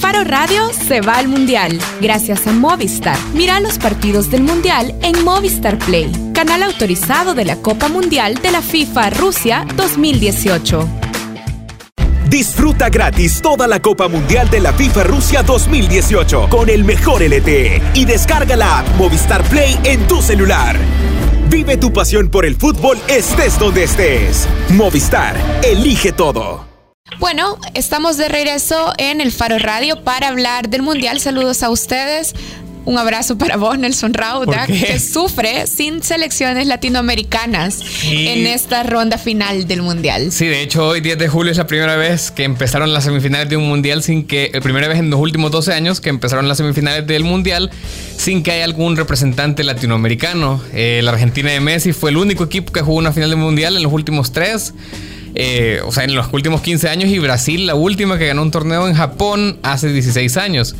Faro Radio se va al Mundial gracias a Movistar. Mira los partidos del Mundial en Movistar Play, canal autorizado de la Copa Mundial de la FIFA Rusia 2018. Disfruta gratis toda la Copa Mundial de la FIFA Rusia 2018 con el mejor LTE y descarga la Movistar Play en tu celular. Vive tu pasión por el fútbol estés donde estés. Movistar, elige todo. Bueno, estamos de regreso en el Faro Radio para hablar del Mundial. Saludos a ustedes. Un abrazo para vos, Nelson Rauda, que sufre sin selecciones latinoamericanas en esta ronda final del Mundial. Sí, de hecho, hoy 10 de julio es la primera vez que empezaron las semifinales de un Mundial sin que, la primera vez en los últimos 12 años que empezaron las semifinales del Mundial sin que haya algún representante latinoamericano. Eh, la Argentina de Messi fue el único equipo que jugó una final del Mundial en los últimos tres. Eh, o sea, en los últimos 15 años y Brasil la última que ganó un torneo en Japón hace 16 años.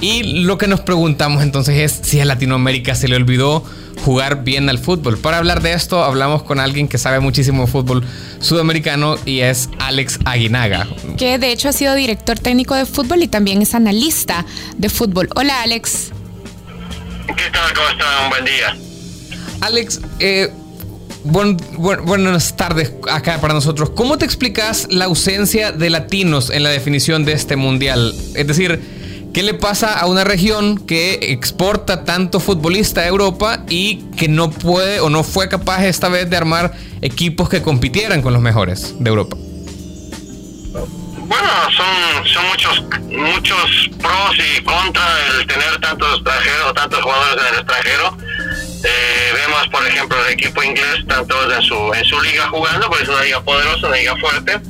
Y lo que nos preguntamos entonces es si a Latinoamérica se le olvidó jugar bien al fútbol. Para hablar de esto hablamos con alguien que sabe muchísimo de fútbol sudamericano y es Alex Aguinaga. Que de hecho ha sido director técnico de fútbol y también es analista de fútbol. Hola Alex. ¿Qué tal? ¿Cómo están? Un buen día. Alex, eh, buenas tardes acá para nosotros. ¿Cómo te explicas la ausencia de latinos en la definición de este mundial? Es decir, ¿qué le pasa a una región que exporta tanto futbolista a Europa y que no puede o no fue capaz esta vez de armar equipos que compitieran con los mejores de Europa? Bueno, son, son muchos muchos pros y contras el tener tantos extranjeros, tantos jugadores en el extranjero eh, vemos, por ejemplo, el equipo inglés, están todos en su, en su liga jugando, porque es una liga poderosa, una liga fuerte,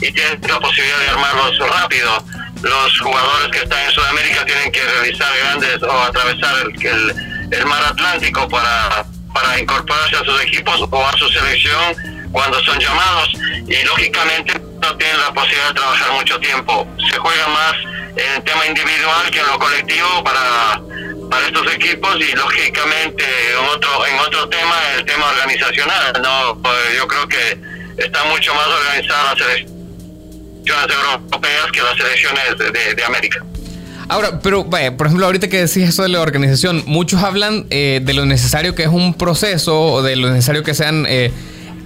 y tienen la posibilidad de armarlos rápido. Los jugadores que están en Sudamérica tienen que realizar grandes o atravesar el, el, mar Atlántico para, para incorporarse a sus equipos o a su selección cuando son llamados, y lógicamente no tienen la posibilidad de trabajar mucho tiempo. Se juega más en el tema individual que en lo colectivo para para estos equipos y lógicamente en otro en otro tema el tema organizacional no pues yo creo que está mucho más organizada las selecciones europeas que las selecciones de, América Ahora, pero vaya, por ejemplo, ahorita que decís eso de la organización, muchos hablan eh, de lo necesario que es un proceso o de lo necesario que sean, eh,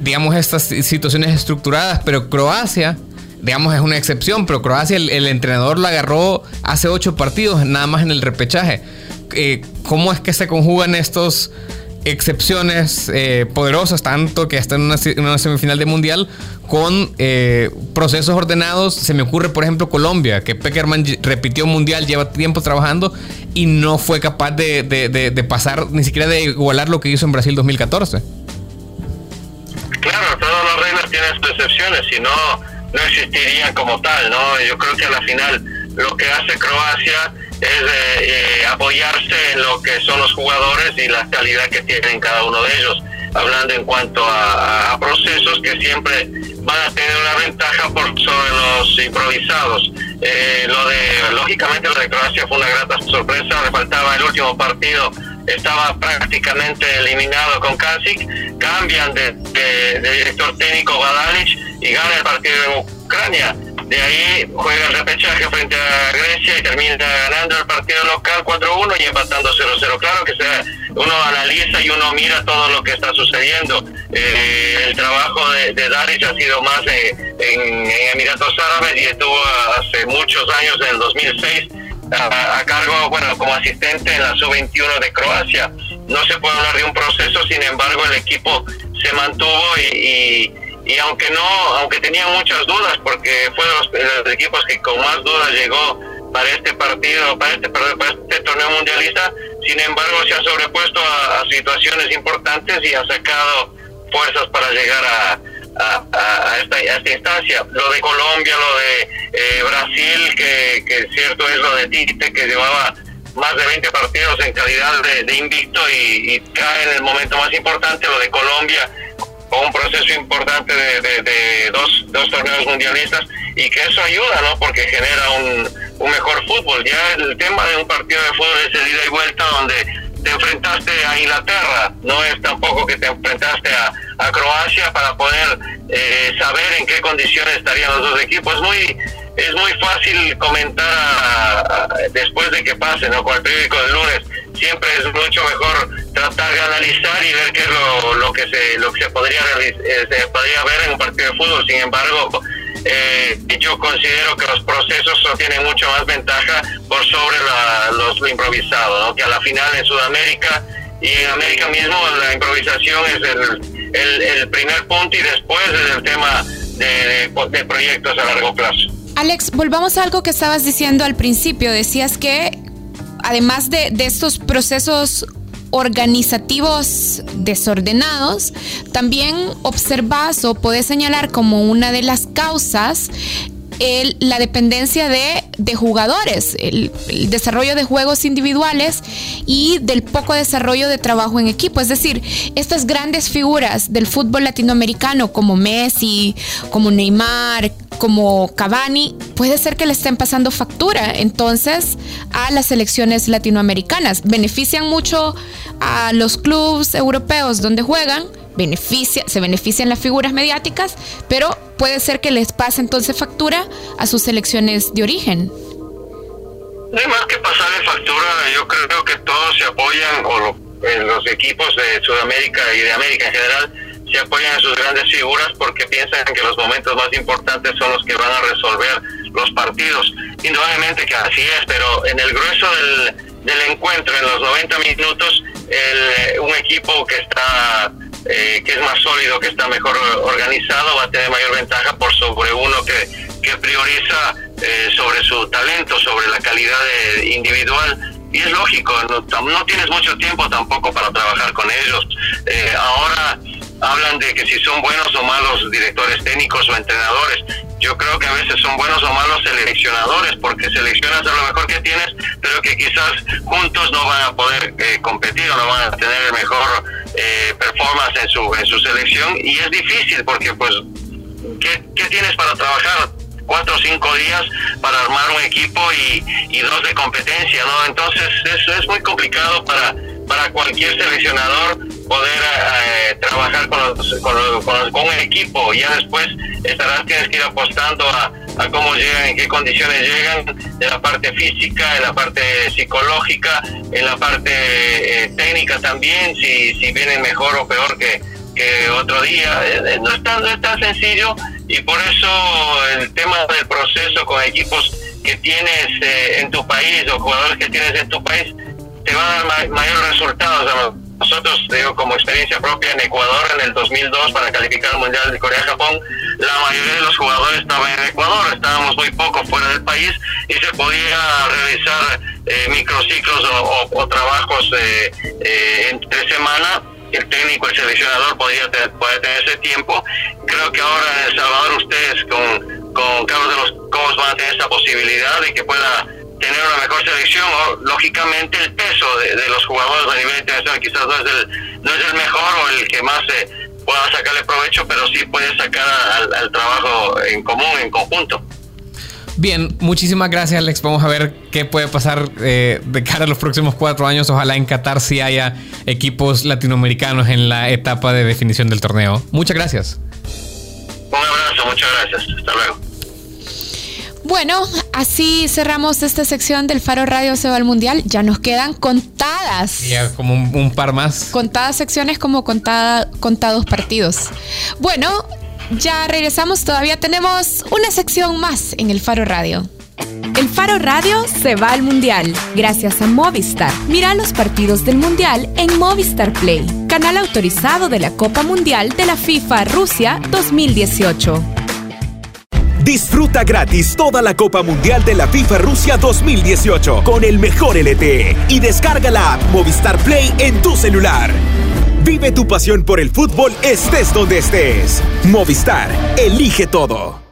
digamos, estas situaciones estructuradas, pero Croacia, digamos, es una excepción, pero Croacia, el, el entrenador la agarró hace ocho partidos, nada más en el repechaje. Eh, cómo es que se conjugan estos excepciones eh, poderosas, tanto que está en una, semifinal de mundial, con eh, procesos ordenados. Se me ocurre, por ejemplo, Colombia, que Peckerman repitió mundial, lleva tiempo trabajando y no fue capaz de, pasar, ni siquiera de igualar lo que hizo en Brasil 2014. Claro, todas las reglas tienen sus excepciones, si no, no existirían como tal, ¿no? Yo creo que a la final lo que hace Croacia es eh, apoyarse en lo que son los jugadores y la calidad que tienen cada uno de ellos. Hablando en cuanto a, procesos que siempre van a tener una ventaja por sobre los improvisados. Eh, lo de, lógicamente, lo de Croacia fue una grata sorpresa. Le faltaba el último partido, estaba prácticamente eliminado con Kasik. Cambian de, de director técnico Badalic y gana el partido en Ucrania de ahí juega el repechaje frente a Grecia y termina ganando el partido local 4-1 y empatando 0-0. Claro que sea, uno analiza y uno mira todo lo que está sucediendo. Eh, el trabajo de, de ha sido más en, Emiratos Árabes y estuvo hace muchos años, en el 2006, a, cargo, bueno, como asistente en la sub-21 de Croacia. No se puede hablar de un proceso, sin embargo, el equipo se mantuvo y y aunque no, aunque tenía muchas dudas, porque fue de los, equipos que con más dudas llegó para este partido, para este, para este torneo mundialista, sin embargo se ha sobrepuesto a, situaciones importantes y ha sacado fuerzas para llegar a, a, esta, esta, instancia. Lo de Colombia, lo de eh, Brasil, que, cierto es lo de Tite, que llevaba más de 20 partidos en calidad de, invicto y, y, cae en el momento más importante, lo de Colombia, un proceso importante de, dos, dos, torneos mundialistas y que eso ayuda, ¿no? Porque genera un, un, mejor fútbol. Ya el tema de un partido de fútbol es el ida y vuelta donde te enfrentaste a Inglaterra, no es tampoco que te enfrentaste a, Croacia para poder eh, saber en qué condiciones estarían los dos equipos. Muy, es muy fácil comentar después de que pase, ¿no? Con el periódico del lunes, siempre es mucho mejor tratar de analizar y ver qué es lo, que se lo que se podría eh, se podría ver en un partido de fútbol. Sin embargo, eh, yo considero que los procesos tienen mucho más ventaja por sobre los, lo improvisado, que a la final en Sudamérica y en América mismo la improvisación es el, el, primer punto y después es el tema de, de proyectos a largo plazo. Alex, volvamos a algo que estabas diciendo al principio. Decías que además de, de estos procesos organizativos desordenados, también observas o puedes señalar como una de las causas la dependencia de, jugadores, el, desarrollo de juegos individuales y del poco desarrollo de trabajo en equipo. Es decir, estas grandes figuras del fútbol latinoamericano como Messi, como Neymar, como Cavani, puede ser que le estén pasando factura entonces a las selecciones latinoamericanas. Benefician mucho a los clubes europeos donde juegan, beneficia, se benefician las figuras mediáticas, pero puede ser que les pase entonces factura a sus selecciones de origen. No hay más que pasarle factura, yo creo que todos se apoyan, o los equipos de Sudamérica y de América en general, se apoyan a sus grandes figuras porque piensan que los momentos más importantes son los que van a resolver los partidos. Indudablemente que así es, pero en el grueso del, encuentro, en los 90 minutos, el, un equipo que está eh, que es más sólido, que está mejor organizado, va a tener mayor ventaja por sobre uno que, que prioriza eh, sobre su talento, sobre la calidad individual. Y es lógico, no, tienes mucho tiempo tampoco para trabajar con ellos. Eh, ahora hablan de que si son buenos o malos directores técnicos o entrenadores. Yo creo que a veces son buenos o malos seleccionadores porque seleccionas a lo mejor que tienes, pero que quizás juntos no van a poder competir o no van a tener el mejor eh, performance en su, en su selección y es difícil porque pues, ¿qué, ¿qué, tienes para trabajar? Cuatro o cinco días para armar un equipo y, y dos de competencia, ¿no? Entonces es, es muy complicado para, para cualquier seleccionador poder eh, trabajar con, con, con, un equipo. Ya después estarás, tienes que ir apostando a, a cómo llegan, en qué condiciones llegan, en la parte física, en la parte psicológica, en la parte eh, técnica también, si, si vienen mejor o peor que, que otro día. Eh, no es, tan, no es tan sencillo y por eso el tema del proceso con equipos que tienes en tu país o jugadores que tienes en tu país te van a dar mayores resultados. Nosotros, digo, como experiencia propia en Ecuador en el 2002 para calificar al Mundial de Corea-Japón, la mayoría de los jugadores estaban en Ecuador, estábamos muy poco fuera del país y se podía realizar eh, microciclos o, trabajos eh, eh, entre semana. El técnico, el seleccionador podía tener, tener ese tiempo. Creo que ahora en El Salvador ustedes con, con Carlos de los Cobos van a tener esa posibilidad de que pueda tener una mejor selección. O, lógicamente el peso de, los jugadores a nivel internacional quizás no es el, no es el mejor o el que más se pueda sacarle provecho, pero sí puede sacar al, trabajo en común, en conjunto. Bien, muchísimas gracias Alex. Vamos a ver qué puede pasar eh, de cara a los próximos cuatro años. Ojalá en Qatar sí haya equipos latinoamericanos en la etapa de definición del torneo. Muchas gracias. Un abrazo, muchas gracias. Hasta luego. Bueno, así cerramos esta sección del Faro Radio Se va al Mundial. Ya nos quedan contadas. Ya, como un, par más. Contadas secciones como contada, contados partidos. Bueno, ya regresamos. Todavía tenemos una sección más en el Faro Radio. El Faro Radio se va al Mundial gracias a Movistar. Mira los partidos del Mundial en Movistar Play, canal autorizado de la Copa Mundial de la FIFA Rusia 2018. Disfruta gratis toda la Copa Mundial de la FIFA Rusia 2018 con el mejor LTE y descarga la app Movistar Play en tu celular. Vive tu pasión por el fútbol estés donde estés. Movistar, elige todo.